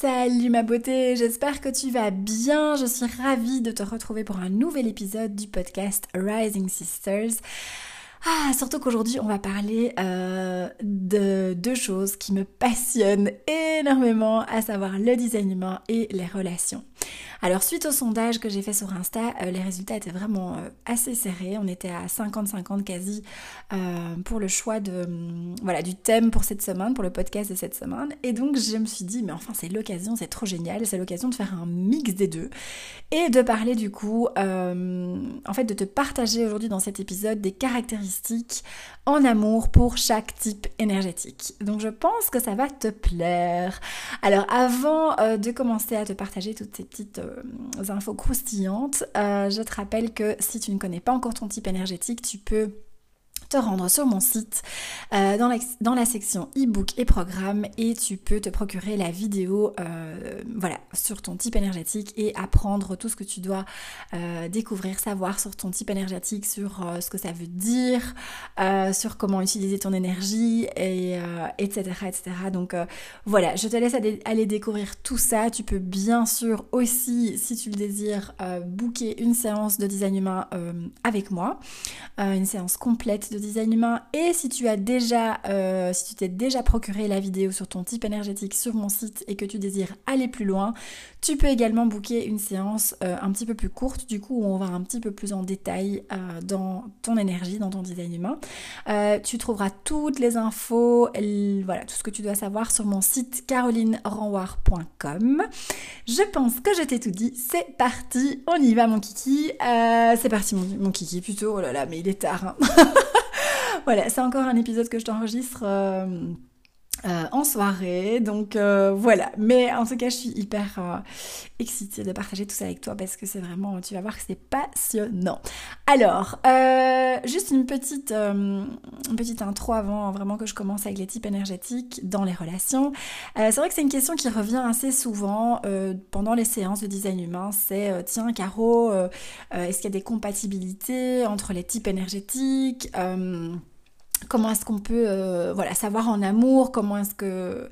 Salut ma beauté, j'espère que tu vas bien. Je suis ravie de te retrouver pour un nouvel épisode du podcast Rising Sisters. Ah, surtout qu'aujourd'hui, on va parler euh, de deux choses qui me passionnent énormément, à savoir le design humain et les relations. Alors suite au sondage que j'ai fait sur Insta, euh, les résultats étaient vraiment euh, assez serrés. On était à 50-50 quasi euh, pour le choix de hum, voilà du thème pour cette semaine, pour le podcast de cette semaine. Et donc je me suis dit mais enfin c'est l'occasion, c'est trop génial, c'est l'occasion de faire un mix des deux et de parler du coup en fait de te partager aujourd'hui dans cet épisode des caractéristiques en amour pour chaque type énergétique. Donc je pense que ça va te plaire. Alors avant de commencer à te partager toutes ces euh, infos croustillantes, euh, je te rappelle que si tu ne connais pas encore ton type énergétique, tu peux te rendre sur mon site euh, dans, la, section e-book et programme et tu peux te procurer la vidéo euh, voilà, sur ton type énergétique et apprendre tout ce que tu dois euh, découvrir, savoir sur ton type énergétique, sur ce que ça veut dire, sur comment utiliser ton énergie, et, etc., etc. Donc voilà, je te laisse aller découvrir tout ça. Tu peux bien sûr aussi, si tu le désires, booker une séance de design humain avec moi, une séance complète de design humain et si tu as déjà, euh, si tu t'es déjà procuré la vidéo sur ton type énergétique sur mon site et que tu désires aller plus loin, tu peux également booker une séance euh, un petit peu plus courte, du coup où on va un petit peu plus en détail euh, dans ton énergie, dans ton design humain. tu trouveras toutes les infos, voilà, tout ce que tu dois savoir sur mon site carolinerenwar.com. Je pense que je t'ai tout dit, c'est parti, on y va mon kiki. c'est parti mon, kiki plutôt, oh là là, mais il est tard. Hein. voilà, c'est encore un épisode que je t'enregistre. Euh, euh, en soirée. Donc euh, voilà. Mais en tout cas, je suis hyper excitée de partager tout ça avec toi parce que c'est vraiment, tu vas voir que c'est passionnant. Alors, juste une petite, une petite intro avant vraiment que je commence avec les types énergétiques dans les relations. c'est vrai que c'est une question qui revient assez souvent pendant les séances de design humain. C'est tiens, Caro, est-ce qu'il y a des compatibilités entre les types énergétiques comment est-ce qu'on peut euh, voilà, savoir en amour, comment est-ce que...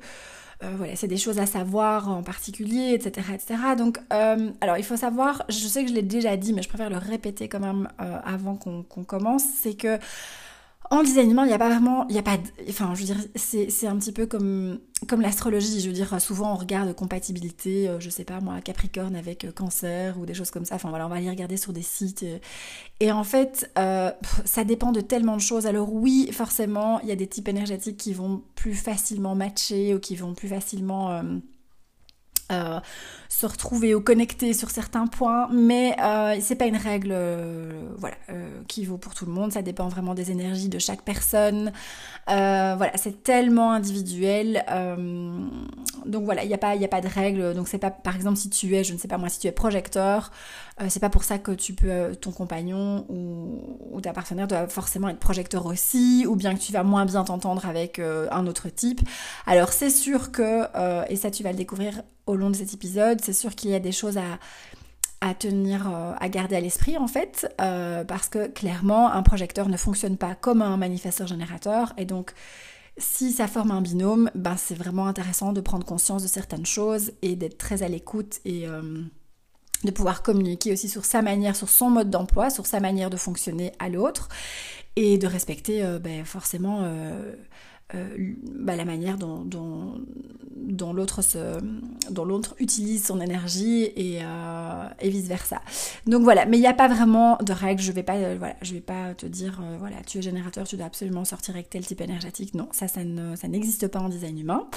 Euh, voilà, c'est des choses à savoir en particulier, etc. etc. Donc, euh, alors il faut savoir, je sais que je l'ai déjà dit, mais je préfère le répéter quand même avant qu'on commence, c'est que en design humain, il n'y a pas vraiment, il n'y a pas, enfin, je veux dire, c'est un petit peu comme, comme l'astrologie. Je veux dire, souvent on regarde compatibilité, euh, je sais pas moi, Capricorne avec euh, Cancer ou des choses comme ça. Enfin voilà, on va aller regarder sur des sites. Euh. et en fait, ça dépend de tellement de choses. Alors oui, forcément, il y a des types énergétiques qui vont plus facilement matcher ou qui vont plus facilement se retrouver ou connecter sur certains points, mais euh, c'est pas une règle euh, voilà, qui vaut pour tout le monde, ça dépend vraiment des énergies de chaque personne. voilà, c'est tellement individuel. donc voilà, il n'y a, pas, a pas de règle. Donc c'est pas, par exemple, si tu es, je ne sais pas moi, si tu es projecteur, c'est pas pour ça que tu peux, ton compagnon ou, ou, ta partenaire doit forcément être projecteur aussi, ou bien que tu vas moins bien t'entendre avec un autre type. Alors c'est sûr que, et ça tu vas le découvrir au long de cet épisode. C'est sûr qu'il y a des choses à, tenir, euh, à garder à l'esprit en fait, euh, parce que clairement, un projecteur ne fonctionne pas comme un manifesteur-générateur, et donc si ça forme un binôme, ben c'est vraiment intéressant de prendre conscience de certaines choses et d'être très à l'écoute et euh, de pouvoir communiquer aussi sur sa manière, sur son mode d'emploi, sur sa manière de fonctionner à l'autre et de respecter ben, forcément bah, la manière dont, l'autre utilise son énergie et, et vice versa. Donc voilà, mais il n'y a pas vraiment de règles. Je vais pas je vais pas te dire voilà tu es générateur, tu dois absolument sortir avec tel type énergétique. Non, ça n'existe pas en design humain.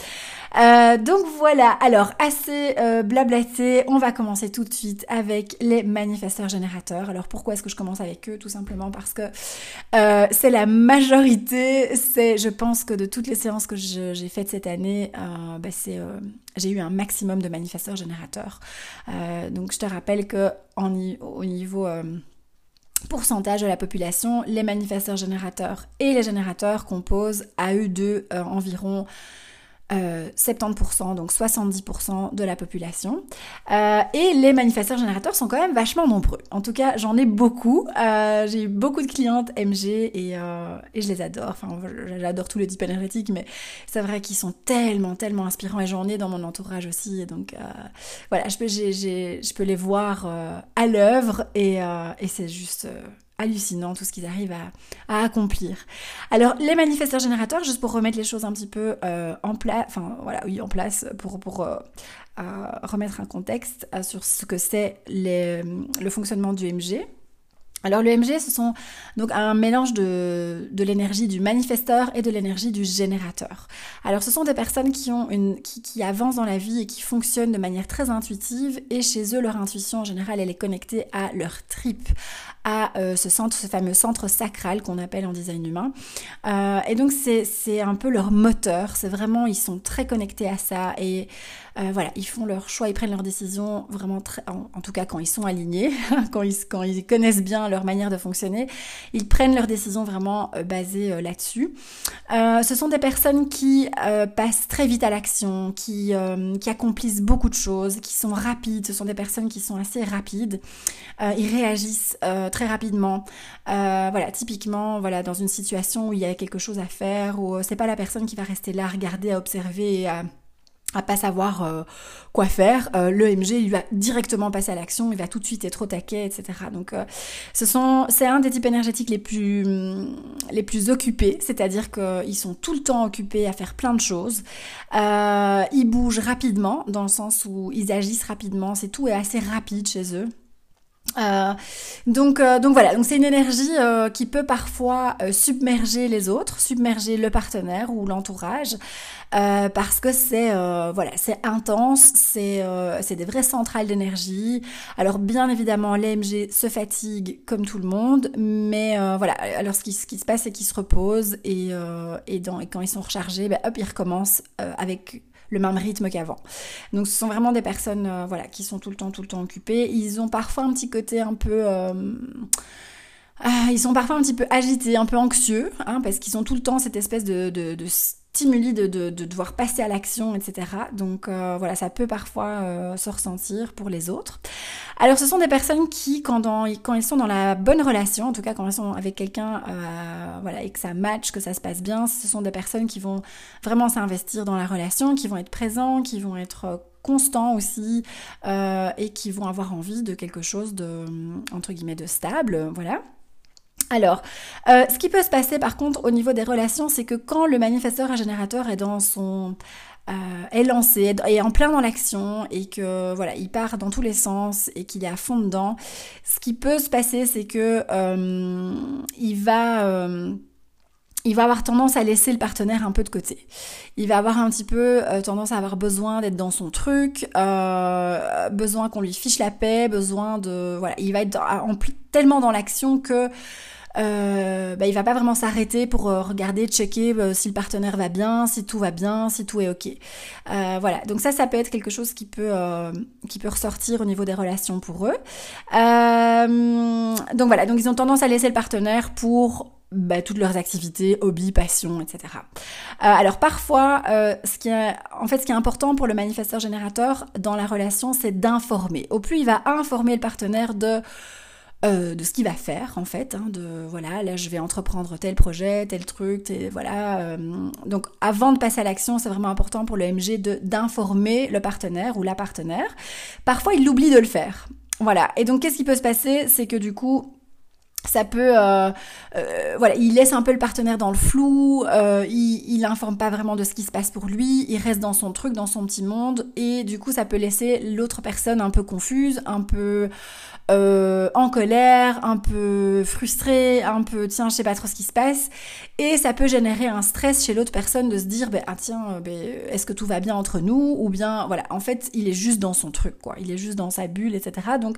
donc voilà. Alors assez blablaté, on va commencer tout de suite avec les manifesteurs générateurs. Alors pourquoi est-ce que je commence avec eux? Tout simplement parce que c'est la majorité. C'est je pense que de toutes les séances que j'ai faites cette année, euh, bah, euh, j'ai eu un maximum de manifesteurs générateurs. Euh, donc je te rappelle que au niveau pourcentage de la population, les manifesteurs générateurs et les générateurs composent à eux deux environ 70%, euh, donc 70% de la population. Euh, et les manifesteurs générateurs sont quand même vachement nombreux. En tout cas, j'en ai beaucoup. Euh, j'ai eu beaucoup de clientes MG et, et je les adore. Enfin, j'adore tous les types énergétiques, mais c'est vrai qu'ils sont tellement, tellement inspirants et j'en ai dans mon entourage aussi. Et donc, voilà, je peux, je peux les voir à l'œuvre et, et c'est juste hallucinant tout ce qu'ils arrivent à, accomplir. Alors les manifesteurs générateurs, juste pour remettre les choses un petit peu euh, en place, enfin voilà, oui en place pour, euh, euh, remettre un contexte sur ce que c'est le fonctionnement du MG. Alors le MG, ce sont donc un mélange de, l'énergie du manifesteur et de l'énergie du générateur. Alors ce sont des personnes qui ont qui, qui, avancent dans la vie et qui fonctionnent de manière très intuitive et chez eux leur intuition en général elle est connectée à leur trip, à euh, ce centre, ce fameux centre sacral qu'on appelle en design humain. Euh, et donc c'est un peu leur moteur, c'est vraiment ils sont très connectés à ça et euh, voilà, ils font leur choix, ils prennent leurs décisions vraiment très, en, tout cas quand ils sont alignés, quand, ils, quand ils connaissent bien leur manière de fonctionner, ils prennent leurs décisions vraiment basées là-dessus. ce sont des personnes qui passent très vite à l'action, qui, qui accomplissent beaucoup de choses, qui sont rapides, ce sont des personnes qui sont assez rapides, ils réagissent très rapidement. voilà, typiquement, voilà, dans une situation où il y a quelque chose à faire, ou c'est pas la personne qui va rester là, regarder, à observer et à à pas savoir euh, quoi faire, euh, le MG il va directement passer à l'action, il va tout de suite être au taquet, etc. Donc euh, ce sont c'est un des types énergétiques les plus les plus occupés, c'est-à-dire qu'ils sont tout le temps occupés à faire plein de choses. ils bougent rapidement dans le sens où ils agissent rapidement, c'est tout est assez rapide chez eux. Euh, donc, euh, donc voilà, donc c'est une énergie euh, qui peut parfois submerger les autres, submerger le partenaire ou l'entourage, parce que c'est voilà, c'est intense, c'est c'est des vraies centrales d'énergie. Alors bien évidemment, l'AMG se fatigue comme tout le monde, mais voilà, alors ce qui, ce qui se passe, c'est qu'ils se reposent et et, quand ils sont rechargés, ben, hop, ils recommencent avec le même rythme qu'avant. Donc ce sont vraiment des personnes euh, voilà, qui sont tout le temps, tout le temps occupées. Ils ont parfois un petit côté un peu... Euh, ah, ils sont parfois un petit peu agités, un peu anxieux, hein, parce qu'ils ont tout le temps cette espèce de, de, de stimuli de, de, de, devoir passer à l'action, etc. Donc euh, voilà, ça peut parfois euh, se ressentir pour les autres. Alors ce sont des personnes qui, quand, dans, quand ils sont dans la bonne relation, en tout cas quand elles sont avec quelqu'un, euh, voilà, et que ça match, que ça se passe bien, ce sont des personnes qui vont vraiment s'investir dans la relation, qui vont être présents, qui vont être constants aussi, et qui vont avoir envie de quelque chose de, entre guillemets, de stable, voilà. Alors, euh, ce qui peut se passer par contre au niveau des relations, c'est que quand le manifesteur générateur est dans son euh, est lancé, est en plein dans l'action et que voilà, il part dans tous les sens et qu'il est à fond dedans, ce qui peut se passer, c'est que euh, il va il va avoir tendance à laisser le partenaire un peu de côté. Il va avoir un petit peu tendance à avoir besoin d'être dans son truc, besoin qu'on lui fiche la paix, besoin de voilà, il va être en, tellement dans l'action que euh, bah, il va pas vraiment s'arrêter pour euh, regarder, checker euh, si le partenaire va bien, si tout va bien, si tout est ok. Euh, voilà, donc ça, ça peut être quelque chose qui peut qui peut ressortir au niveau des relations pour eux. donc voilà, donc ils ont tendance à laisser le partenaire pour bah, toutes leurs activités, hobbies, passions, etc. alors parfois, ce qui est, en fait, ce qui est important pour le manifesteur générateur dans la relation, c'est d'informer. Au plus il va informer le partenaire de euh, de ce qu'il va faire en fait, hein, de voilà, là je vais entreprendre tel projet, tel truc, et voilà. Euh, donc avant de passer à l'action, c'est vraiment important pour le MG d'informer le partenaire ou la partenaire. Parfois il oublie de le faire. Voilà. Et donc qu'est-ce qui peut se passer? C'est que du coup, ça peut, euh, euh, voilà, il laisse un peu le partenaire dans le flou, euh, il, il informe pas vraiment de ce qui se passe pour lui, il reste dans son truc, dans son petit monde, et du coup, ça peut laisser l'autre personne un peu confuse, un peu en colère, un peu frustrée, un peu tiens, je sais pas trop ce qui se passe, et ça peut générer un stress chez l'autre personne de se dire, ben ah tiens, ben, est-ce que tout va bien entre nous, ou bien voilà, en fait, il est juste dans son truc, quoi, il est juste dans sa bulle, etc. Donc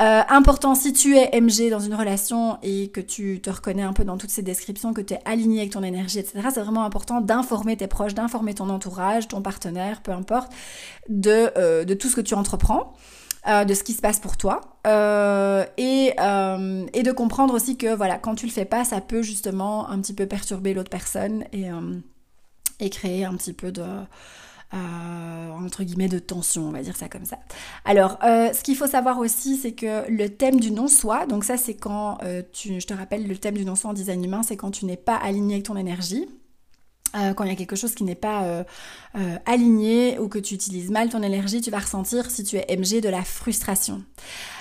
euh, important, si tu es MG dans une relation et que tu te reconnais un peu dans toutes ces descriptions, que tu es aligné avec ton énergie, etc., c'est vraiment important d'informer tes proches, d'informer ton entourage, ton partenaire, peu importe, de, euh, de tout ce que tu entreprends. Euh, de ce qui se passe pour toi euh, et, euh, et de comprendre aussi que voilà quand tu le fais pas ça peut justement un petit peu perturber l'autre personne et, et créer un petit peu de euh, entre guillemets de tension, on va dire ça comme ça. Alors, euh, ce qu'il faut savoir aussi, c'est que le thème du non-soi, donc ça c'est quand euh, tu, je te rappelle, le thème du non-soi en design humain, c'est quand tu n'es pas aligné avec ton énergie. quand il y a quelque chose qui n'est pas aligné ou que tu utilises mal ton énergie, tu vas ressentir, si tu es MG, de la frustration.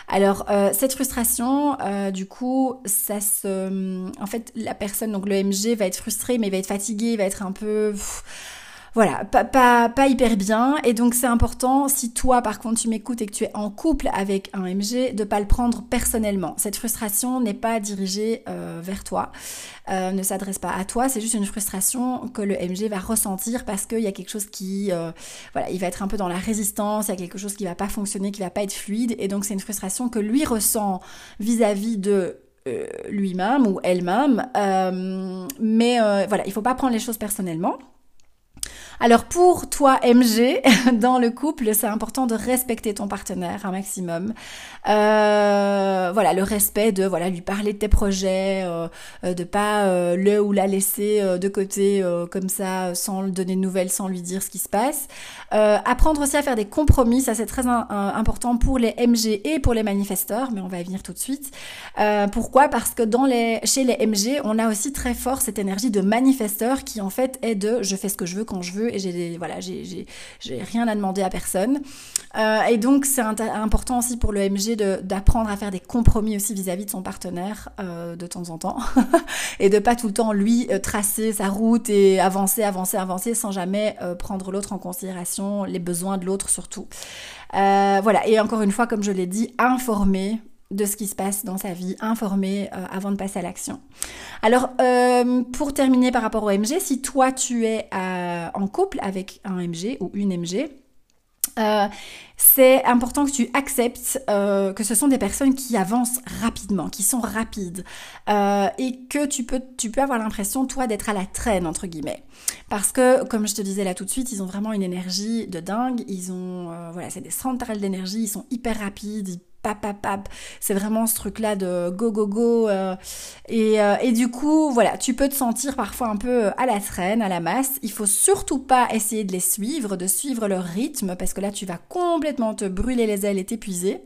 Alors cette frustration, du coup, ça se, en fait, la personne, donc le MG va être frustré, mais il va être fatigué, il va être un peu voilà, pas, pas, pas hyper bien. Et donc c'est important, si toi par contre tu m'écoutes et que tu es en couple avec un MG, de pas le prendre personnellement. Cette frustration n'est pas dirigée euh, vers toi, euh, ne s'adresse pas à toi, c'est juste une frustration que le MG va ressentir parce qu'il y a quelque chose qui, euh, voilà, il va être un peu dans la résistance, il y a quelque chose qui va pas fonctionner, qui va pas être fluide. Et donc c'est une frustration que lui ressent vis-à-vis de lui-même ou elle-même. mais voilà, il faut pas prendre les choses personnellement. Alors pour toi MG, dans le couple, c'est important de respecter ton partenaire un maximum. Euh, voilà, le respect de voilà lui parler de tes projets, euh, euh de pas le ou la laisser de côté comme ça sans lui donner de nouvelles, sans lui dire ce qui se passe. apprendre aussi à faire des compromis, ça c'est très important pour les MG et pour les manifesteurs, mais on va y venir tout de suite. pourquoi? Parce que chez les MG, on a aussi très fort cette énergie de manifesteur qui en fait est de je fais ce que je veux je veux et j'ai voilà, j'ai rien à demander à personne. Euh, et donc c'est important aussi pour le MG d'apprendre à faire des compromis aussi vis-à-vis de son partenaire euh, de temps en temps et de pas tout le temps lui euh, tracer sa route et avancer, avancer, avancer sans jamais prendre l'autre en considération, les besoins de l'autre surtout. voilà, et encore une fois, comme je l'ai dit, informer de ce qui se passe dans sa vie, informer euh, avant de passer à l'action. Alors, euh, pour terminer par rapport au MG, si toi tu es euh, en couple avec un MG ou une MG, c'est important que tu acceptes que ce sont des personnes qui avancent rapidement, qui sont rapides, et que tu peux, tu peux avoir l'impression, toi, d'être à la traîne, entre guillemets. Parce que, comme je te disais là tout de suite, ils ont vraiment une énergie de dingue, ils ont, voilà, c'est des centrales d'énergie, ils sont hyper rapides, C'est vraiment ce truc-là de go, go, go. Euh, et, euh, et, du coup, voilà, tu peux te sentir parfois un peu à la traîne, à la masse. Il faut surtout pas essayer de les suivre, de suivre leur rythme, parce que là, tu vas complètement te brûler les ailes et t'épuiser.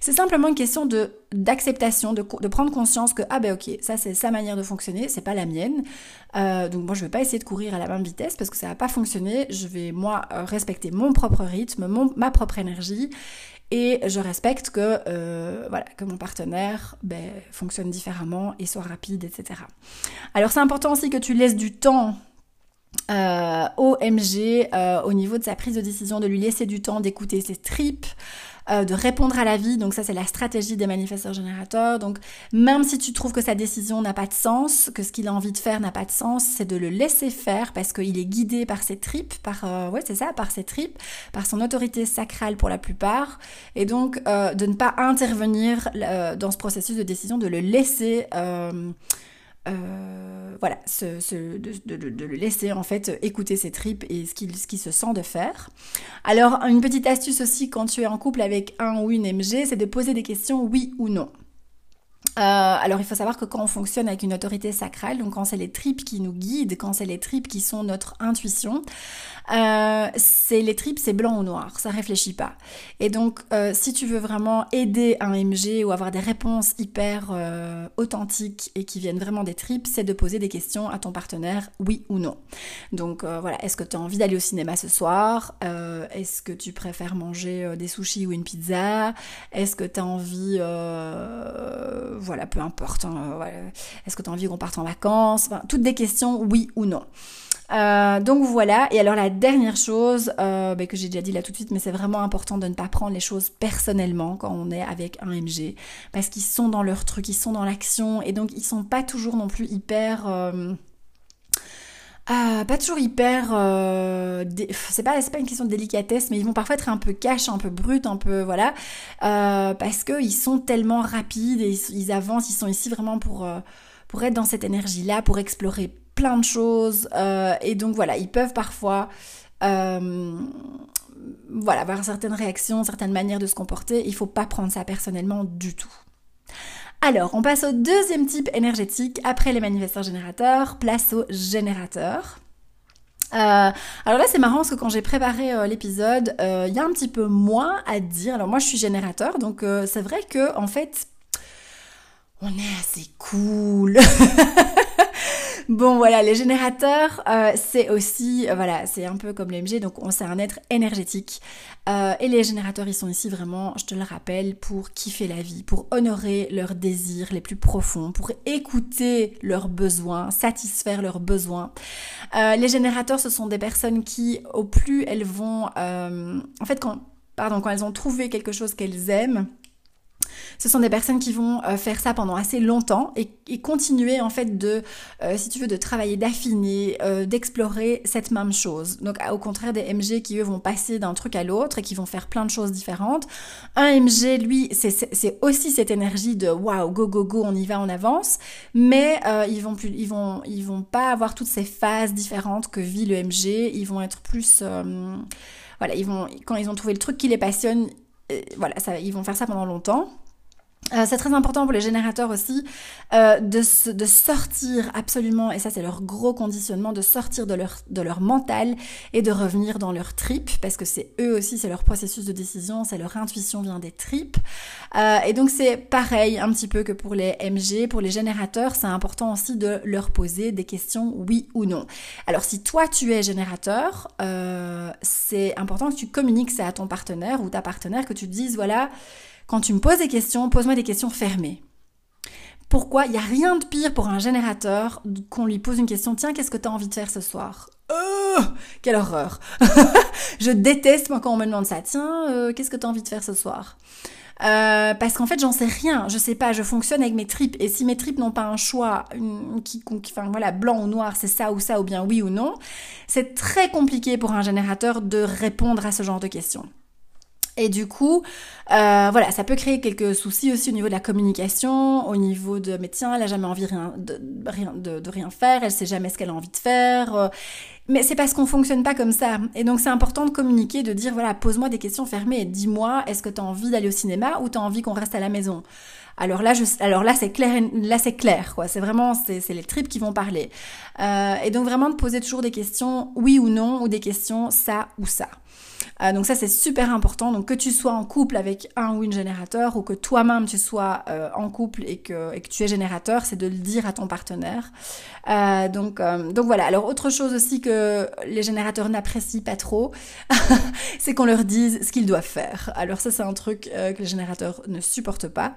C'est simplement une question de d'acceptation, de, prendre conscience que ah ben ok, ça c'est sa manière de fonctionner, c'est pas la mienne. Euh, donc moi je vais pas essayer de courir à la même vitesse parce que ça va pas fonctionner. Je vais moi respecter mon propre rythme, mon, ma propre énergie et je respecte que, euh, voilà, que mon partenaire ben, fonctionne différemment et soit rapide, etc. Alors c'est important aussi que tu laisses du temps euh, au MG euh, au niveau de sa prise de décision, de lui laisser du temps d'écouter ses tripes, euh, de répondre à la vie. Donc ça, c'est la stratégie des manifesteurs générateurs. Donc même si tu trouves que sa décision n'a pas de sens, que ce qu'il a envie de faire n'a pas de sens, c'est de le laisser faire parce qu'il est guidé par ses tripes, par euh, ouais c'est ça, par ses tripes, par son autorité sacrale pour la plupart, et donc euh, de ne pas intervenir dans ce processus de décision, de le laisser euh, voilà, de, le laisser en fait écouter ses tripes et ce qu'il ce se sent de faire. Alors, une petite astuce aussi quand tu es en couple avec un ou une MG, c'est de poser des questions oui ou non. Euh, alors il faut savoir que quand on fonctionne avec une autorité sacrale, donc quand c'est les tripes qui nous guident, quand c'est les tripes qui sont notre intuition, euh, c'est les tripes, c'est blanc ou noir, ça réfléchit pas. Et donc euh, si tu veux vraiment aider un MG ou avoir des réponses hyper authentiques et qui viennent vraiment des tripes, c'est de poser des questions à ton partenaire, oui ou non. Donc voilà, est-ce que tu as envie d'aller au cinéma ce soir Est-ce que tu préfères manger des sushis ou une pizza Est-ce que tu as envie voilà, peu importe. Hein, Est-ce que tu as envie qu'on parte en vacances? Toutes des questions, oui ou non. Euh, donc voilà, et alors la dernière chose euh, bah, que j'ai déjà dit là tout de suite, mais c'est vraiment important de ne pas prendre les choses personnellement quand on est avec un MG, parce qu'ils sont dans leur truc, ils sont dans l'action, et donc ils sont pas toujours non plus hyper... Euh, pas toujours hyper. c'est pas, une question de délicatesse, mais ils vont parfois être un peu cash, un peu brut, un peu. Voilà. parce qu'ils sont tellement rapides et ils, ils, avancent, ils sont ici vraiment pour, pour être dans cette énergie-là, pour explorer plein de choses. Euh, et donc voilà, ils peuvent parfois euh, voilà, avoir certaines réactions, certaines manières de se comporter. Il faut pas prendre ça personnellement du tout. Alors, on passe au deuxième type énergétique. Après les manifesteurs générateurs, place aux générateurs. Euh, alors là, c'est marrant parce que quand j'ai préparé l'épisode, il y a un petit peu moins à dire. Alors moi, je suis générateur, donc c'est vrai que en fait, on est assez cool. Bon voilà, les générateurs, euh, c'est aussi, euh, voilà, c'est un peu comme l'MG, donc on c'est un être énergétique. Euh, et les générateurs, ils sont ici vraiment, je te le rappelle, pour kiffer la vie, pour honorer leurs désirs les plus profonds, pour écouter leurs besoins, satisfaire leurs besoins. les générateurs, ce sont des personnes qui, au plus elles vont, en fait, quand, pardon, quand elles ont trouvé quelque chose qu'elles aiment, ce sont des personnes qui vont euh, faire ça pendant assez longtemps et, continuer en fait de, euh, si tu veux, de travailler, d'affiner, euh, d'explorer cette même chose. Donc au contraire des MG qui eux vont passer d'un truc à l'autre et qui vont faire plein de choses différentes. Un MG, lui, c'est aussi cette énergie de waouh, go go go, on y va, on avance, mais ils vont plus, ils vont, ils vont pas avoir toutes ces phases différentes que vit le MG. Ils vont être plus, voilà, ils vont quand ils ont trouvé le truc qui les passionne, voilà, ça, ils vont faire ça pendant longtemps. Euh, c'est très important pour les générateurs aussi euh, de, de, sortir absolument, et ça c'est leur gros conditionnement, de sortir de leur, de leur mental et de revenir dans leur trip, parce que c'est eux aussi, c'est leur processus de décision, c'est leur intuition vient des tripes. Euh, et donc c'est pareil un petit peu que pour les MG, pour les générateurs, c'est important aussi de leur poser des questions oui ou non. Alors si toi tu es générateur, c'est important que tu communiques ça à ton partenaire ou ta partenaire, que tu te dises voilà, quand tu me poses des questions, pose-moi des questions fermées. Pourquoi Il n'y a rien de pire pour un générateur qu'on lui pose une question. Tiens, qu'est-ce que tu as envie de faire ce soir? Oh, Quelle horreur Je déteste quand on me demande ça. Tiens, euh, qu'est-ce que tu as envie de faire ce soir? Euh, parce qu'en fait, j'en sais rien. Je sais pas. Je fonctionne avec mes tripes. Et si mes tripes n'ont pas un choix, enfin voilà, blanc ou noir, c'est ça ou ça, ou bien oui ou non, c'est très compliqué pour un générateur de répondre à ce genre de questions. Et du coup, euh, voilà, ça peut créer quelques soucis aussi au niveau de la communication, au niveau de, mais tiens, elle a jamais envie rien, de, rien, de, rien faire, elle sait jamais ce qu'elle a envie de faire. Euh, mais c'est parce qu'on fonctionne pas comme ça. Et donc c'est important de communiquer, de dire, voilà, pose-moi des questions fermées et dis-moi, est-ce que tu as envie d'aller au cinéma ou tu as envie qu'on reste à la maison? Alors là, je, alors là, c'est clair, là c'est clair, quoi. C'est vraiment, c'est, les tripes qui vont parler. Euh, et donc vraiment de poser toujours des questions oui ou non ou des questions ça ou ça. Euh, donc ça c'est super important. Donc que tu sois en couple avec un ou une générateur ou que toi-même tu sois euh, en couple et que, et que tu es générateur, c'est de le dire à ton partenaire. Euh, donc, donc voilà. Alors autre chose aussi que les générateurs n'apprécient pas trop, c'est qu'on leur dise ce qu'ils doivent faire. Alors ça c'est un truc que les générateurs ne supportent pas.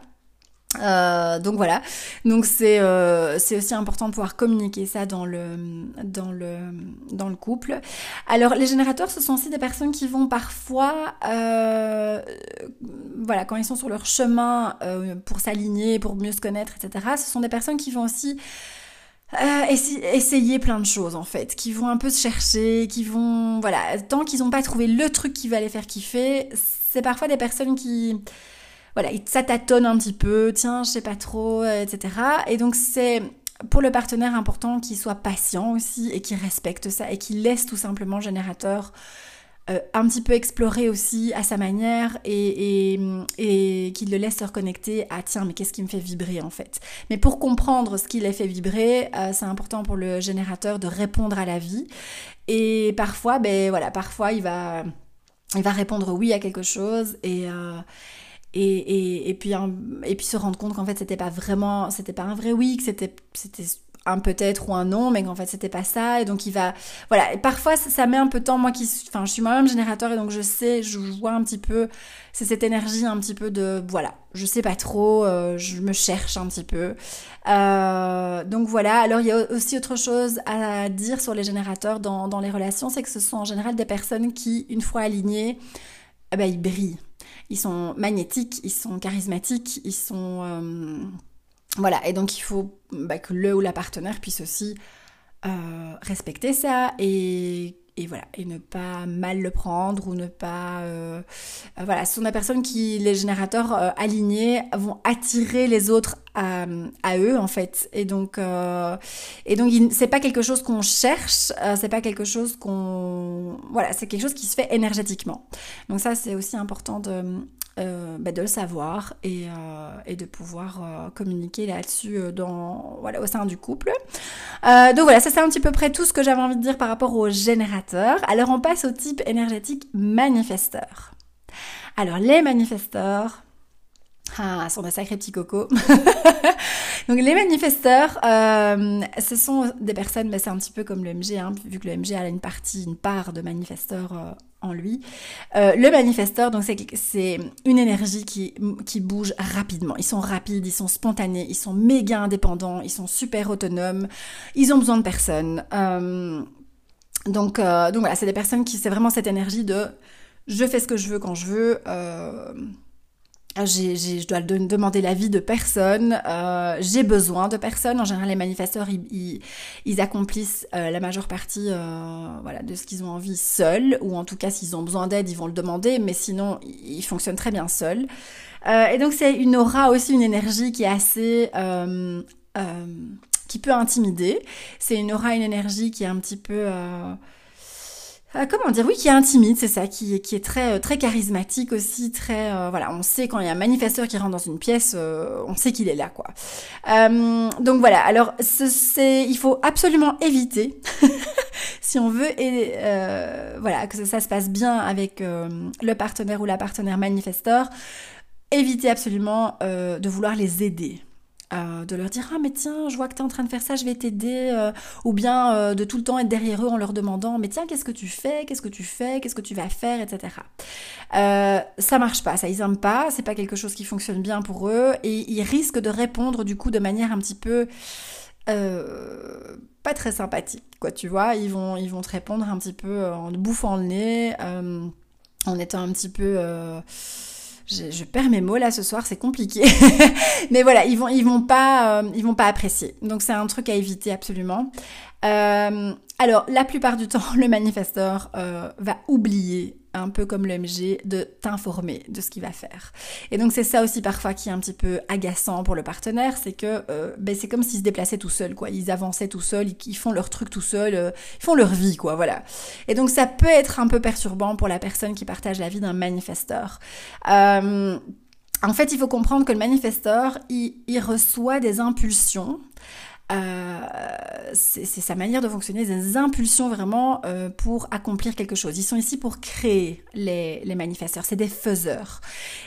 Euh, donc voilà, donc c'est euh, c'est aussi important de pouvoir communiquer ça dans le dans le dans le couple. Alors les générateurs, ce sont aussi des personnes qui vont parfois, euh, voilà, quand ils sont sur leur chemin euh, pour s'aligner, pour mieux se connaître, etc. Ce sont des personnes qui vont aussi euh, essayer plein de choses en fait, qui vont un peu se chercher, qui vont voilà, tant qu'ils n'ont pas trouvé le truc qui va les faire kiffer, c'est parfois des personnes qui voilà, ça tâtonne un petit peu, tiens, je sais pas trop, euh, etc. Et donc c'est pour le partenaire important qu'il soit patient aussi et qu'il respecte ça et qu'il laisse tout simplement le générateur euh, un petit peu explorer aussi à sa manière et, et, qu'il le laisse se reconnecter à tiens mais qu'est-ce qui me fait vibrer en fait? Mais pour comprendre ce qui les fait vibrer, euh, c'est important pour le générateur de répondre à la vie et parfois ben voilà parfois il va il va répondre oui à quelque chose et et, et, et, puis, et puis se rendre compte qu'en fait c'était pas vraiment, c'était pas un vrai oui, que c'était, c'était un peut-être ou un non, mais qu'en fait c'était pas ça. Et donc il va, voilà. Et parfois ça met un peu de temps, moi qui, enfin je suis moi-même générateur et donc je sais, je vois un petit peu, c'est cette énergie un petit peu de, voilà, je sais pas trop, euh, je me cherche un petit peu. Euh, donc voilà, alors il y a aussi autre chose à dire sur les générateurs dans, dans les relations, c'est que ce sont en général des personnes qui, une fois alignées, eh ben, ils brillent. Ils sont magnétiques, ils sont charismatiques, ils sont... Euh, voilà, et donc il faut bah, que le ou la partenaire puisse aussi respecter ça et voilà. Et ne pas mal le prendre ou ne pas euh, euh, voilà. Ce sont des personnes qui les générateurs euh, alignés vont attirer les autres à, eux en fait et donc et donc c'est pas quelque chose qu'on cherche c'est pas quelque chose qu'on voilà c'est quelque chose qui se fait énergétiquement donc ça c'est aussi important de euh, bah, de le savoir et, euh, et de pouvoir euh, communiquer là-dessus dans voilà au sein du couple. donc voilà, ça c'est un petit peu près tout ce que j'avais envie de dire par rapport aux générateurs. Alors on passe au type énergétique manifesteur. Alors les manifesteurs, ah, sont des sacrés petits cocos. Donc les manifesteurs, euh, ce sont des personnes, mais c'est un petit peu comme le MG, hein, vu que le MG a une partie, une part de manifesteur euh, en lui. Euh, le manifesteur, donc c'est une énergie qui, qui bouge rapidement. Ils sont rapides, ils sont spontanés, ils sont méga indépendants, ils sont super autonomes, ils ont besoin de personne. donc, donc voilà, c'est des personnes qui, c'est vraiment cette énergie de je fais ce que je veux quand je veux. Ah, je dois demander l'avis de personne, euh, j'ai besoin de personne. En général, les manifesteurs, ils, ils, accomplissent euh, la majeure partie euh, voilà, de ce qu'ils ont envie seuls, ou en tout cas, s'ils ont besoin d'aide, ils vont le demander, mais sinon, ils fonctionnent très bien seuls. et donc, c'est une aura aussi, une énergie qui est assez... qui peut intimider. C'est une aura, une énergie qui est un petit peu... Euh, comment dire oui qui est intimide c'est ça qui, qui est très euh, très charismatique aussi très euh, voilà on sait quand il y a un manifesteur qui rentre dans une pièce on sait qu'il est là quoi. Donc voilà alors c'est il faut absolument éviter si on veut et voilà que ça, se passe bien avec le partenaire ou la partenaire manifesteur éviter absolument de vouloir les aider euh, de leur dire ah mais tiens je vois que tu es en train de faire ça je vais t'aider euh, ou bien euh, de tout le temps être derrière eux en leur demandant mais tiens qu'est-ce que tu fais qu'est-ce que tu fais qu'est-ce que tu vas faire etc ça marche pas ça ils aiment pas c'est pas quelque chose qui fonctionne bien pour eux et ils risquent de répondre du coup de manière un petit peu pas très sympathique quoi tu vois. Ils vont ils vont te répondre un petit peu en bouffant le nez en étant un petit peu je, perds mes mots là ce soir, c'est compliqué. Mais voilà, ils vont, ils vont pas, euh, ils vont pas apprécier. Donc c'est un truc à éviter absolument. Euh, alors la plupart du temps, le manifesteur euh, va oublier un peu comme le MG, de t'informer de ce qu'il va faire. Et donc c'est ça aussi parfois qui est un petit peu agaçant pour le partenaire, c'est que euh, ben, c'est comme s'ils se déplaçaient tout seuls, quoi. Ils avançaient tout seuls, ils, font leur truc tout seuls, euh, ils font leur vie, quoi, voilà. Et donc ça peut être un peu perturbant pour la personne qui partage la vie d'un manifesteur. Euh, en fait, il faut comprendre que le manifesteur, il, il reçoit des impulsions euh, c'est sa manière de fonctionner, des impulsions vraiment euh, pour accomplir quelque chose. Ils sont ici pour créer les, les manifesteurs, c'est des faiseurs.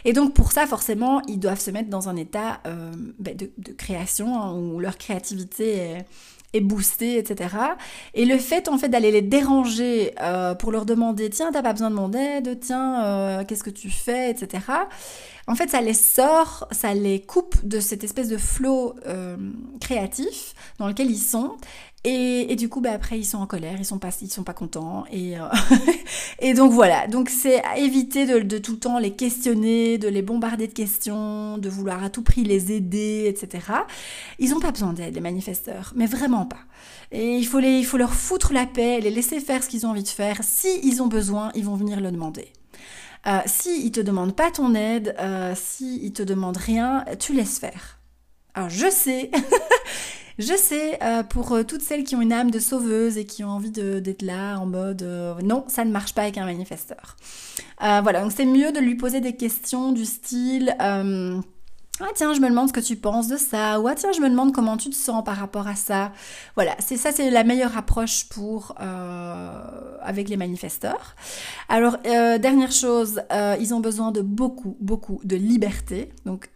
Et donc pour ça, forcément, ils doivent se mettre dans un état euh, ben, de, création hein, où leur créativité est est boosté, etc. Et le fait en fait d'aller les déranger euh, pour leur demander tiens t'as pas besoin de mon aide, tiens euh, qu'est-ce que tu fais, etc. En fait ça les sort, ça les coupe de cette espèce de flot euh, créatif dans lequel ils sont et, du coup, bah, après, ils sont en colère, ils sont pas, ils sont pas contents. Et, euh, et donc voilà. Donc c'est éviter de, de, tout le temps les questionner, de les bombarder de questions, de vouloir à tout prix les aider, etc. Ils ont pas besoin d'aide, les manifesteurs, mais vraiment pas. Et il faut les, il faut leur foutre la paix, les laisser faire ce qu'ils ont envie de faire. Si ils ont besoin, ils vont venir le demander. Euh, si te demandent pas ton aide, euh, si ils te demandent rien, tu laisses faire. Alors je sais, Je sais, euh, pour euh, toutes celles qui ont une âme de sauveuse et qui ont envie d'être là en mode euh, non, ça ne marche pas avec un manifesteur. voilà, donc c'est mieux de lui poser des questions du style ah tiens, je me demande ce que tu penses de ça, ou ah tiens, je me demande comment tu te sens par rapport à ça. Voilà, c'est ça, c'est la meilleure approche pour euh, avec les manifesteurs. Alors euh, dernière chose, euh, ils ont besoin de beaucoup, beaucoup de liberté. Donc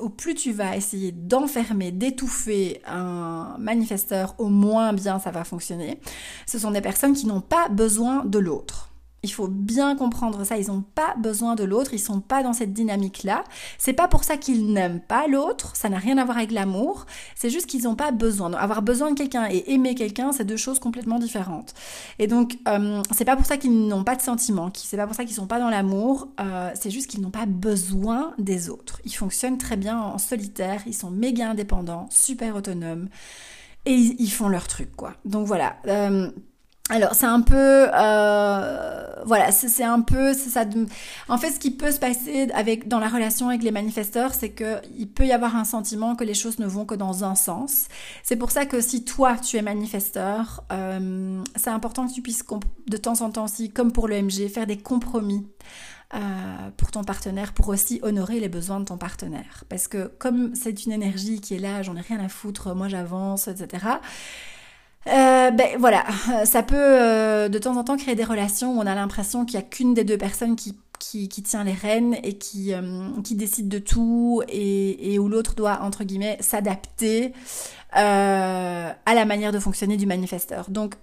au plus tu vas essayer d'enfermer, d'étouffer un manifesteur, au moins bien ça va fonctionner. Ce sont des personnes qui n'ont pas besoin de l'autre. Il faut bien comprendre ça. Ils n'ont pas besoin de l'autre. Ils sont pas dans cette dynamique-là. C'est pas pour ça qu'ils n'aiment pas l'autre. Ça n'a rien à voir avec l'amour. C'est juste qu'ils n'ont pas besoin. Avoir besoin de quelqu'un et aimer quelqu'un, c'est deux choses complètement différentes. Et donc, euh, c'est pas pour ça qu'ils n'ont pas de sentiments. C'est pas pour ça qu'ils sont pas dans l'amour. Euh, c'est juste qu'ils n'ont pas besoin des autres. Ils fonctionnent très bien en solitaire. Ils sont méga indépendants, super autonomes. Et ils, font leur truc, quoi. Donc voilà. Euh, alors c'est un peu, euh, voilà, c'est un peu, ça. En fait, ce qui peut se passer avec dans la relation avec les manifesteurs, c'est que il peut y avoir un sentiment que les choses ne vont que dans un sens. C'est pour ça que si toi tu es manifesteur, euh, c'est important que tu puisses de temps en temps aussi, comme pour le MG, faire des compromis. Euh, pour ton partenaire, pour aussi honorer les besoins de ton partenaire. Parce que comme c'est une énergie qui est là, j'en ai rien à foutre, moi j'avance, etc euh, ben voilà, ça peut euh, de temps en temps créer des relations où on a l'impression qu'il n'y a qu'une des deux personnes qui, qui, tient les rênes et qui, euh, qui décide de tout et, où l'autre doit, entre guillemets, s'adapter à la manière de fonctionner du manifesteur. Donc,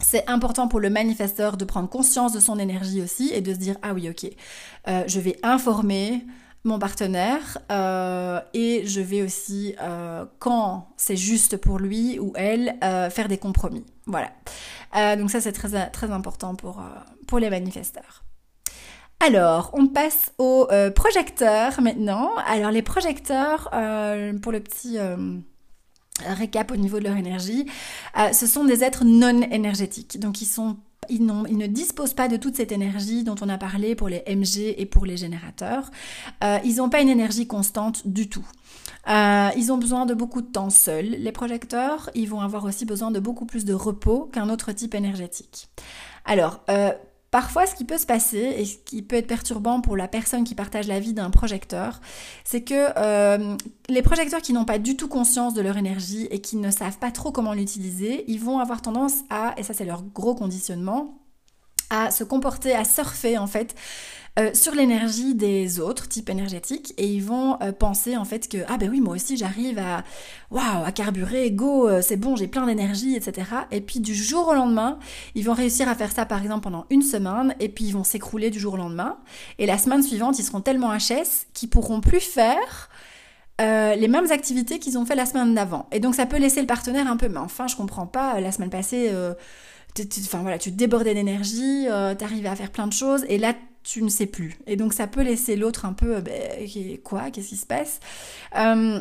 c'est important pour le manifesteur de prendre conscience de son énergie aussi et de se dire, ah oui, ok, je vais informer, mon partenaire euh, et je vais aussi, euh, quand c'est juste pour lui ou elle, euh, faire des compromis. Voilà. donc ça c'est très, très important pour, pour les manifesteurs. Alors, on passe aux projecteurs maintenant. Alors les projecteurs, pour le petit récap au niveau de leur énergie, ce sont des êtres non énergétiques. Donc ils sont ils, ne disposent pas de toute cette énergie dont on a parlé pour les MG et pour les générateurs. Euh, ils n'ont pas une énergie constante du tout. Euh, ils ont besoin de beaucoup de temps seuls. Les projecteurs, ils vont avoir aussi besoin de beaucoup plus de repos qu'un autre type énergétique. Alors, euh, Parfois, ce qui peut se passer et ce qui peut être perturbant pour la personne qui partage la vie d'un projecteur, c'est que euh, les projecteurs qui n'ont pas du tout conscience de leur énergie et qui ne savent pas trop comment l'utiliser, ils vont avoir tendance à, et ça c'est leur gros conditionnement, à se comporter, à surfer en fait euh, sur l'énergie des autres types énergétiques et ils vont euh, penser en fait que ah ben oui moi aussi j'arrive à waouh à carburer go euh, c'est bon j'ai plein d'énergie etc et puis du jour au lendemain ils vont réussir à faire ça par exemple pendant une semaine et puis ils vont s'écrouler du jour au lendemain. Et la semaine suivante ils seront tellement HS qu'ils pourront plus faire les mêmes activités qu'ils ont fait la semaine d'avant. Et donc ça peut laisser le partenaire un peu, mais enfin je comprends pas, la semaine passée, enfin voilà, tu débordais d'énergie, tu arrivais à faire plein de choses, et là tu ne sais plus. Et donc ça peut laisser l'autre un peu, euh, ben, quoi, qu'est-ce qui se passe? Euh,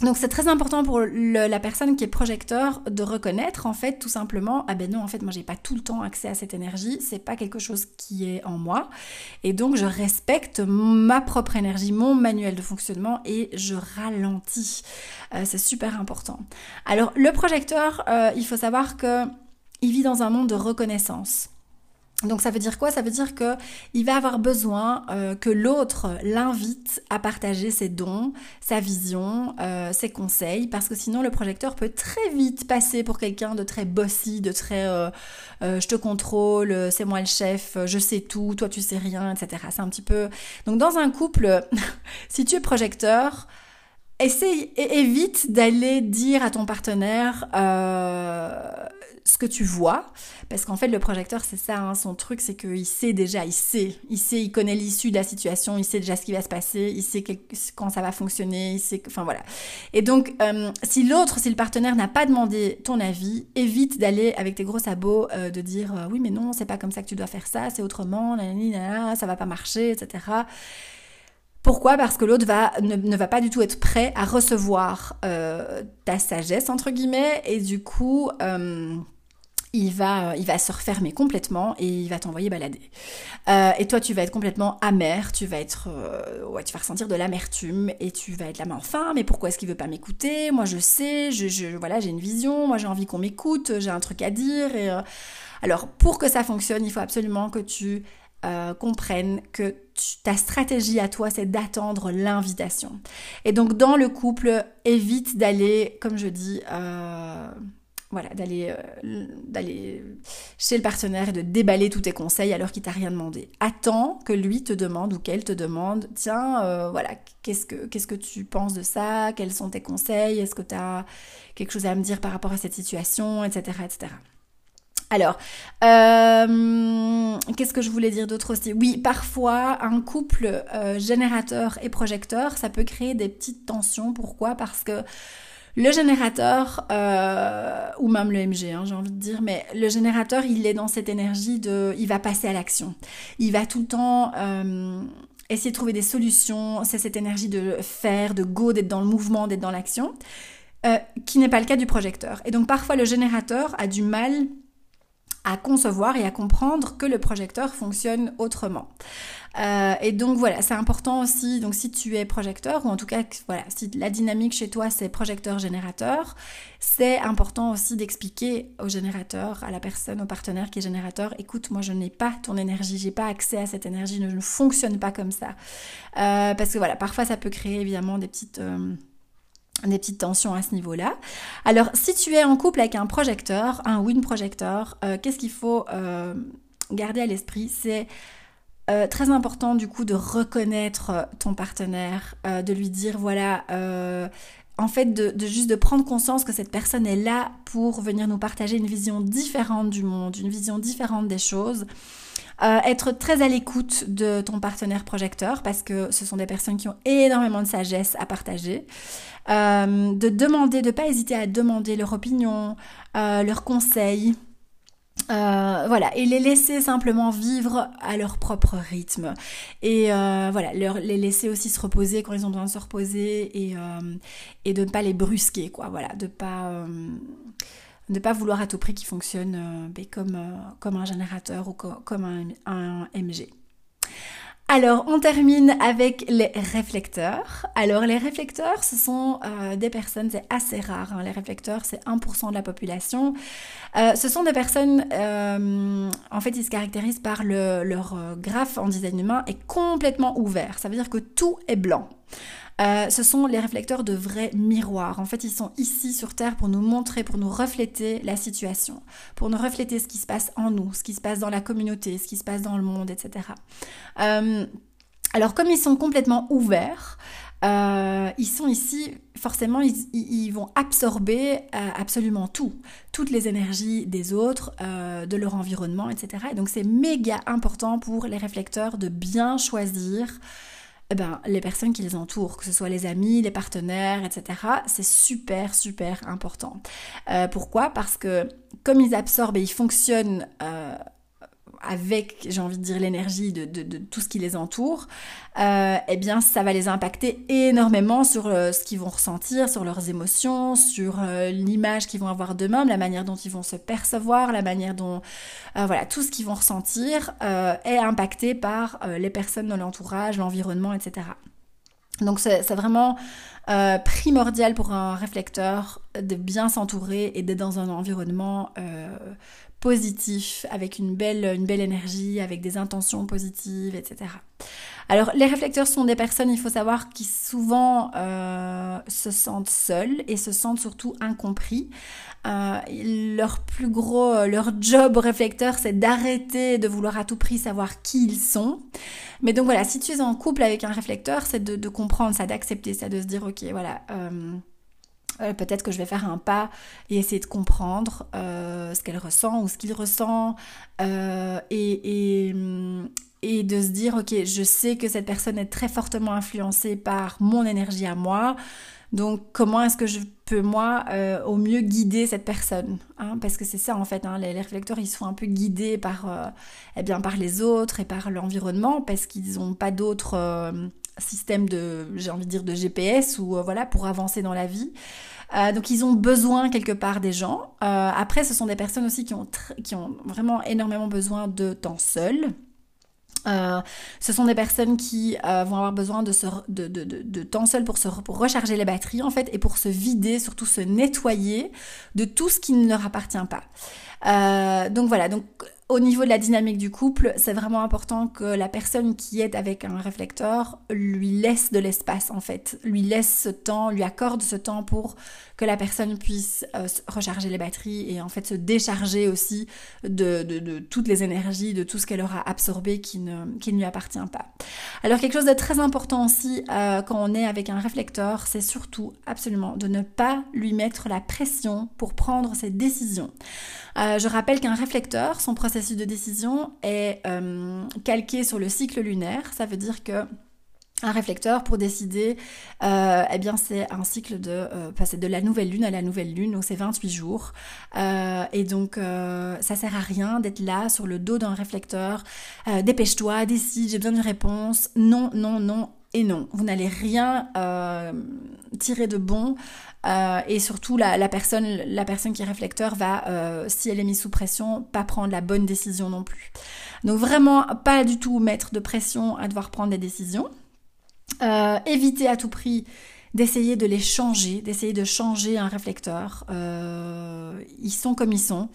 donc c'est très important pour la personne qui est projecteur de reconnaître en fait tout simplement ah ben non en fait moi j'ai pas tout le temps accès à cette énergie c'est pas quelque chose qui est en moi. Et donc je respecte ma propre énergie mon manuel de fonctionnement et je ralentis. Euh, c'est super important. Alors le projecteur il faut savoir que il vit dans un monde de reconnaissance donc ça veut dire quoi? Ça veut dire que il va avoir besoin euh, que l'autre l'invite à partager ses dons, sa vision, euh, ses conseils, parce que sinon le projecteur peut très vite passer pour quelqu'un de très bossy, de très euh, je te contrôle, c'est moi le chef, je sais tout, toi tu sais rien, etc. C'est un petit peu. Donc dans un couple, si tu es projecteur, essaye, évite d'aller dire à ton partenaire ce que tu vois, parce qu'en fait le projecteur c'est ça, hein, son truc c'est qu'il sait déjà, il sait, il sait, il connaît l'issue de la situation, il sait déjà ce qui va se passer, il sait quand ça va fonctionner, il sait, enfin voilà. Et donc euh, si l'autre, si le partenaire n'a pas demandé ton avis, évite d'aller avec tes gros sabots euh, de dire euh, oui mais non c'est pas comme ça que tu dois faire ça, c'est autrement, ça va pas marcher, etc. Pourquoi? Parce que l'autre va, ne, va pas du tout être prêt à recevoir ta sagesse, entre guillemets, et du coup, il va, il va se refermer complètement et il va t'envoyer balader. Euh, et toi, tu vas être complètement amer, tu vas être, euh, tu vas ressentir de l'amertume et tu vas être là, mais enfin, mais pourquoi est-ce qu'il veut pas m'écouter? Moi, je sais, je, j'ai une vision, moi j'ai envie qu'on m'écoute, j'ai un truc à dire. Euh, Alors, pour que ça fonctionne, il faut absolument que tu comprennes que ta stratégie à toi, c'est d'attendre l'invitation. Et donc, dans le couple, évite d'aller, comme je dis, voilà, d'aller euh, d'aller chez le partenaire et de déballer tous tes conseils alors qu'il t'a rien demandé. Attends que lui te demande ou qu'elle te demande, tiens, euh, voilà, qu'est-ce que qu'est-ce que tu penses de ça? Quels sont tes conseils? Est-ce que tu as quelque chose à me dire par rapport à cette situation, etc., etc. Alors, euh, qu'est-ce que je voulais dire d'autre aussi? Oui, parfois, un couple euh, générateur et projecteur, ça peut créer des petites tensions. Pourquoi? Parce que le générateur, euh, ou même le MG, hein, j'ai envie de dire, mais le générateur, il est dans cette énergie de... Il va passer à l'action. Il va tout le temps essayer de trouver des solutions. C'est cette énergie de faire, de go, d'être dans le mouvement, d'être dans l'action. qui n'est pas le cas du projecteur. Et donc parfois le générateur a du mal à concevoir et à comprendre que le projecteur fonctionne autrement. Euh, et donc voilà, c'est important aussi, donc si tu es projecteur, ou en tout cas, voilà, si la dynamique chez toi c'est projecteur-générateur, c'est important aussi d'expliquer au générateur, à la personne, au partenaire qui est générateur, écoute, moi je n'ai pas ton énergie, j'ai pas accès à cette énergie, je ne fonctionne pas comme ça. Euh, parce que voilà, parfois ça peut créer évidemment des petites... Euh, des petites tensions à ce niveau-là. Alors, si tu es en couple avec un projecteur, un ou une projecteur, euh, qu'est-ce qu'il faut euh, garder à l'esprit? C'est euh, très important du coup de reconnaître ton partenaire, de lui dire voilà, en fait de, de, juste de prendre conscience que cette personne est là pour venir nous partager une vision différente du monde, une vision différente des choses. Euh, être très à l'écoute de ton partenaire projecteur parce que ce sont des personnes qui ont énormément de sagesse à partager. Euh, de demander, de pas hésiter à demander leur opinion, euh, leurs conseils. voilà, et les laisser simplement vivre à leur propre rythme. Et voilà, les laisser aussi se reposer quand ils ont besoin de se reposer et, et de ne pas les brusquer, quoi. Voilà, de pas ne pas vouloir à tout prix qu'il fonctionne euh, ben, comme, euh, comme un générateur ou comme un, MG. Alors, on termine avec les réflecteurs. Alors, les réflecteurs, ce sont euh, des personnes, c'est assez rare, hein. les réflecteurs, c'est 1% de la population. ce sont des personnes, en fait, ils se caractérisent par le, leur graphe en design humain est complètement ouvert. Ça veut dire que tout est blanc. Euh, ce sont les réflecteurs de vrais miroirs. En fait, ils sont ici sur Terre pour nous montrer, pour nous refléter la situation, pour nous refléter ce qui se passe en nous, ce qui se passe dans la communauté, ce qui se passe dans le monde, etc. Euh, alors, comme ils sont complètement ouverts, euh, ils sont ici, forcément, ils, vont absorber absolument tout, toutes les énergies des autres, de leur environnement, etc. Et donc c'est méga important pour les réflecteurs de bien choisir eh ben, les personnes qui les entourent, que ce soit les amis, les partenaires, etc. C'est super, super important. Euh, pourquoi? Parce que comme ils absorbent et ils fonctionnent euh, avec, j'ai envie de dire, l'énergie de, tout ce qui les entoure, euh, eh bien, ça va les impacter énormément sur euh, ce qu'ils vont ressentir, sur leurs émotions, sur euh, l'image qu'ils vont avoir d'eux-mêmes, la manière dont ils vont se percevoir, la manière dont, voilà, tout ce qu'ils vont ressentir est impacté par les personnes de l'entourage, l'environnement, etc. Donc c'est vraiment primordial pour un réflecteur de bien s'entourer et d'être dans un environnement positif, avec une belle, une belle énergie, avec des intentions positives, etc. Alors les réflecteurs sont des personnes, il faut savoir, qui souvent euh, se sentent seuls et se sentent surtout incompris. Euh, leur plus gros, leur job réflecteur, c'est d'arrêter de vouloir à tout prix savoir qui ils sont. Mais donc voilà, si tu es en couple avec un réflecteur, c'est de, comprendre ça, d'accepter ça, de se dire ok, voilà. Euh, euh, peut-être que je vais faire un pas et essayer de comprendre euh, ce qu'elle ressent ou ce qu'il ressent euh, et, et, et, de se dire ok je sais que cette personne est très fortement influencée par mon énergie à moi donc comment est-ce que je peux moi au mieux guider cette personne hein? parce que c'est ça en fait hein, les, réflecteurs ils sont un peu guidés par eh bien par les autres et par l'environnement parce qu'ils n'ont pas d'autres système de, j'ai envie de dire, de GPS ou euh, voilà, pour avancer dans la vie. Euh, donc ils ont besoin quelque part des gens. Euh, après, ce sont des personnes aussi qui ont, qui ont vraiment énormément besoin de temps seul. Ce sont des personnes qui vont avoir besoin de, temps seul pour, se, recharger les batteries en fait et pour se vider, surtout se nettoyer de tout ce qui ne leur appartient pas. donc voilà, donc au niveau de la dynamique du couple, c'est vraiment important que la personne qui est avec un réflecteur lui laisse de l'espace en fait, lui laisse ce temps, lui accorde ce temps pour que la personne puisse euh, recharger les batteries et en fait se décharger aussi de, toutes les énergies, de tout ce qu'elle aura absorbé qui ne, lui appartient pas. Alors quelque chose de très important aussi euh, quand on est avec un réflecteur, c'est surtout absolument de ne pas lui mettre la pression pour prendre ses décisions. Euh, je rappelle qu'un réflecteur, son processus de décision est euh, calqué sur le cycle lunaire. Ça veut dire que un réflecteur pour décider, euh, eh bien c'est un cycle de passer de la nouvelle lune à la nouvelle lune, donc c'est 28 jours. et donc ça sert à rien d'être là sur le dos d'un réflecteur. Dépêche-toi, décide, j'ai besoin d'une réponse. Non, non, non et non. Vous n'allez rien tirer de bon. Euh, et surtout, la, personne, la personne qui est réflecteur va, euh, si elle est mise sous pression, pas prendre la bonne décision non plus. Donc vraiment, pas du tout mettre de pression à devoir prendre des décisions. Euh, éviter à tout prix d'essayer de les changer, d'essayer de changer un réflecteur. ils sont comme ils sont.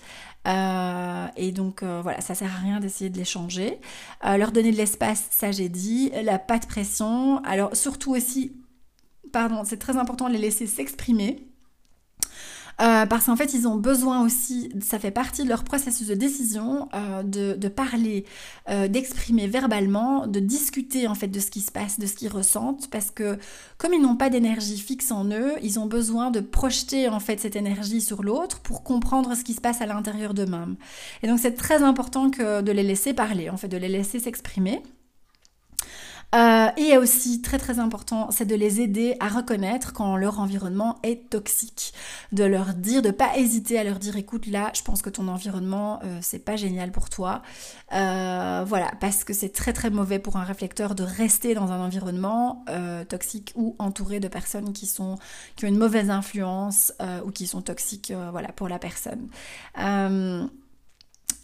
et donc voilà, ça sert à rien d'essayer de les changer. leur donner de l'espace, ça j'ai dit. La pas de pression. Alors surtout aussi, pardon, c'est très important de les laisser s'exprimer. Euh, parce qu'en fait, ils ont besoin aussi, ça fait partie de leur processus de décision, euh, de, parler, euh, d'exprimer verbalement, de discuter en fait de ce qui se passe, de ce qu'ils ressentent, parce que comme ils n'ont pas d'énergie fixe en eux, ils ont besoin de projeter en fait cette énergie sur l'autre pour comprendre ce qui se passe à l'intérieur d'eux-mêmes. Et donc c'est très important de les laisser parler, en fait, de les laisser s'exprimer. Euh, et aussi, très très important, c'est de les aider à reconnaître quand leur environnement est toxique. De leur dire, de pas hésiter à leur dire, écoute, là, je pense que ton environnement, euh, c'est pas génial pour toi. Euh, voilà, parce que c'est très très mauvais pour un réflecteur de rester dans un environnement toxique ou entouré de personnes qui sont qui ont une mauvaise influence ou qui sont toxiques, voilà, pour la personne.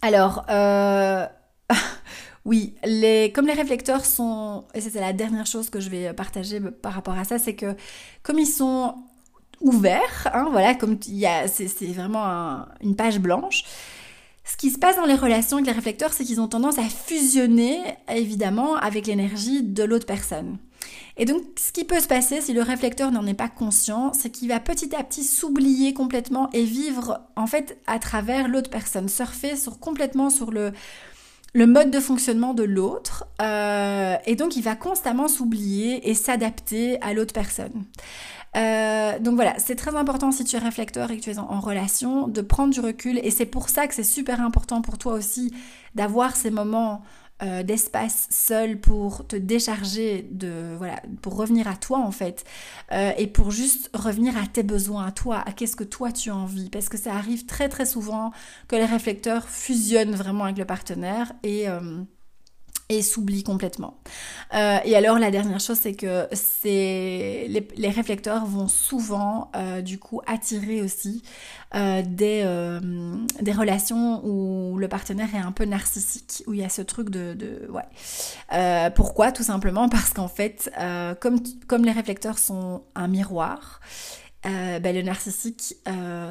alors. Oui, les, comme les réflecteurs sont, et c'est la dernière chose que je vais partager par rapport à ça, c'est que comme ils sont ouverts, hein, voilà, comme c'est, vraiment une page blanche. Ce qui se passe dans les relations avec les réflecteurs, c'est qu'ils ont tendance à fusionner, évidemment, avec l'énergie de l'autre personne. Et donc, ce qui peut se passer si le réflecteur n'en est pas conscient, c'est qu'il va petit à petit s'oublier complètement et vivre, en fait, à travers l'autre personne, surfer sur, complètement sur le, le mode de fonctionnement de l'autre euh, et donc il va constamment s'oublier et s'adapter à l'autre personne. Euh, donc voilà, c'est très important si tu es réflecteur et que tu es en, relation de prendre du recul et c'est pour ça que c'est super important pour toi aussi d'avoir ces moments euh, d'espace seul pour te décharger de voilà pour revenir à toi en fait euh, et pour juste revenir à tes besoins à toi à qu'est-ce que toi tu as envie. Parce que ça arrive très très souvent que les réflecteurs fusionnent vraiment avec le partenaire et euh, et s'oublie complètement. Euh, et alors la dernière chose c'est que c'est les, réflecteurs vont souvent euh, du coup attirer aussi euh, des, des relations où le partenaire est un peu narcissique, où il y a ce truc de, de ouais. pourquoi? Tout simplement parce qu'en fait comme, comme les réflecteurs sont un miroir, ben, le narcissique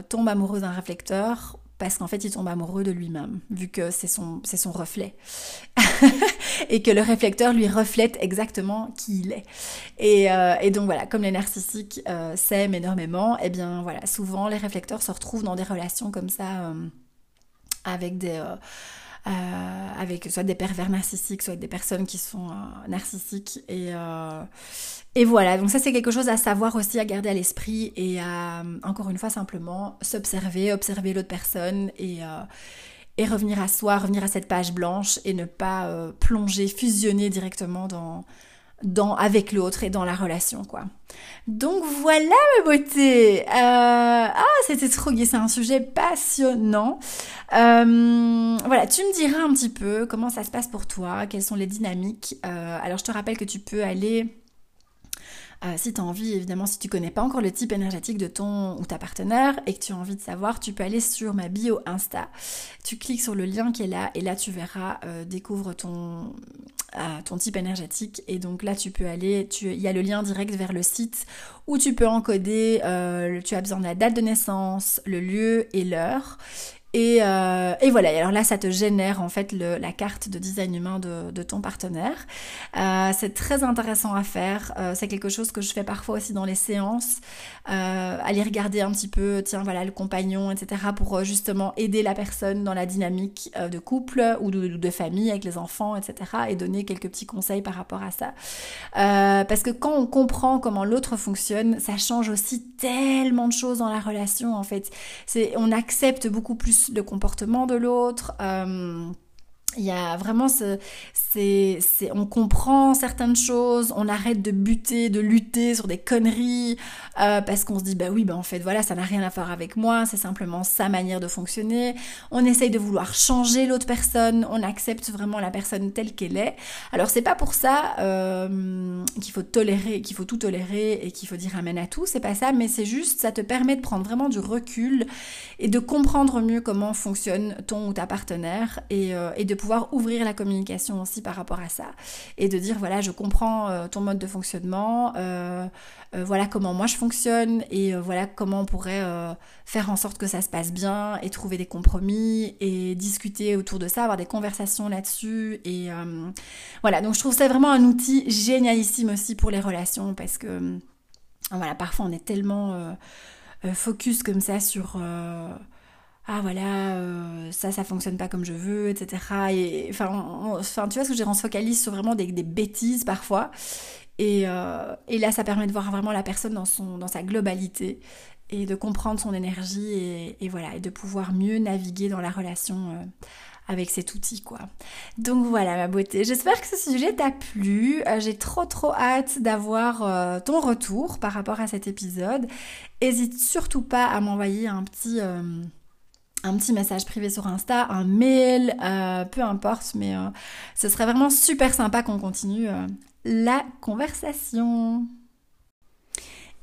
tombe amoureux d'un réflecteur parce qu'en fait il tombe amoureux de lui-même, vu que c'est son, son reflet. et que le réflecteur lui reflète exactement qui il est. Et, euh, et donc voilà, comme les narcissiques euh, s'aiment énormément, et eh bien voilà, souvent les réflecteurs se retrouvent dans des relations comme ça euh, avec des... avec soit des pervers narcissiques, soit des personnes qui sont narcissiques. Et, et voilà, donc ça c'est quelque chose à savoir aussi, à garder à l'esprit et à, encore une fois, simplement s'observer, observer, l'autre personne et, euh, et revenir à soi, revenir à cette page blanche et ne pas euh, plonger, fusionner directement dans, dans, avec l'autre et dans la relation, quoi. Donc voilà ma beauté euh, Ah, c'était trop gai, c'est un sujet passionnant. voilà, tu me diras un petit peu comment ça se passe pour toi, quelles sont les dynamiques. alors je te rappelle que tu peux aller euh, si tu as envie, évidemment, si tu connais pas encore le type énergétique de ton ou ta partenaire et que tu as envie de savoir, tu peux aller sur ma bio Insta. Tu cliques sur le lien qui est là et là tu verras, euh, découvre ton, euh, ton type énergétique. Et donc là tu peux aller, il y a le lien direct vers le site où tu peux encoder, tu as besoin de la date de naissance, le lieu et l'heure. Et, euh, et, voilà, alors là, ça te génère en fait la carte de design humain de, ton partenaire. Euh, c'est très intéressant à faire. Euh, c'est quelque chose que je fais parfois aussi dans les séances. Aller regarder un petit peu, tiens, voilà, le compagnon, etc. pour justement aider la personne dans la dynamique de couple ou de, de, famille avec les enfants, etc. Et donner quelques petits conseils par rapport à ça. parce que quand on comprend comment l'autre fonctionne, ça change aussi tellement de choses dans la relation en fait. C'est, on accepte beaucoup plus le comportement de l'autre. Euh, il y a vraiment ce, c'est, c'est, on comprend certaines choses, on arrête de buter, de lutter sur des conneries, euh, parce qu'on se dit, bah oui, bah en fait, voilà, ça n'a rien à faire avec moi, c'est simplement sa manière de fonctionner. On essaye de vouloir changer l'autre personne, on accepte vraiment la personne telle qu'elle est. Alors c'est pas pour ça euh, qu'il faut tolérer, qu'il faut tout tolérer et qu'il faut dire amen à tout, c'est pas ça, mais c'est juste, ça te permet de prendre vraiment du recul et de comprendre mieux comment fonctionne ton ou ta partenaire et, euh, et de pouvoir ouvrir la communication aussi par rapport à ça. Et de dire voilà je comprends euh, ton mode de fonctionnement euh, euh, voilà comment moi je fonctionne et voilà comment on pourrait faire en sorte que ça se passe bien et trouver des compromis et discuter autour de ça avoir des conversations là-dessus et voilà. Donc je trouve ça vraiment un outil génialissime aussi pour les relations parce que voilà parfois on est tellement focus comme ça sur ah voilà, euh, ça, ça fonctionne pas comme je veux, etc. Et enfin, tu vois ce que je veux dire, on se focalise sur vraiment des, des bêtises parfois. Et, euh, et, là, ça permet de voir vraiment la personne dans, son, dans sa globalité et de comprendre son énergie et, voilà, et de pouvoir mieux naviguer dans la relation euh, avec cet outil quoi. Donc voilà ma beauté, j'espère que ce sujet t'a plu. J'ai trop trop hâte d'avoir ton retour par rapport à cet épisode. Hésite surtout pas à m'envoyer un petit un petit message privé sur Insta, un mail, euh, peu importe, mais euh, ce serait vraiment super sympa qu'on continue euh, la conversation.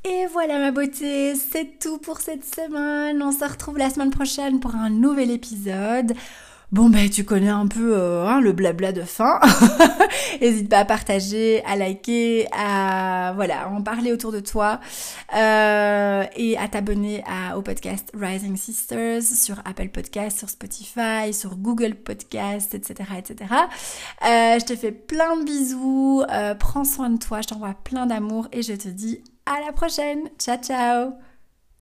Et voilà ma beauté, c'est tout pour cette semaine. On se retrouve la semaine prochaine pour un nouvel épisode. Bon ben tu connais un peu euh, hein, le blabla de fin. N'hésite pas à partager, à liker, à voilà, en parler autour de toi euh, et à t'abonner au podcast Rising Sisters sur Apple Podcast, sur Spotify, sur Google Podcast, etc., etc. Euh, je te fais plein de bisous, prends soin de toi, je t'envoie plein d'amour et je te dis à la prochaine. Ciao ciao.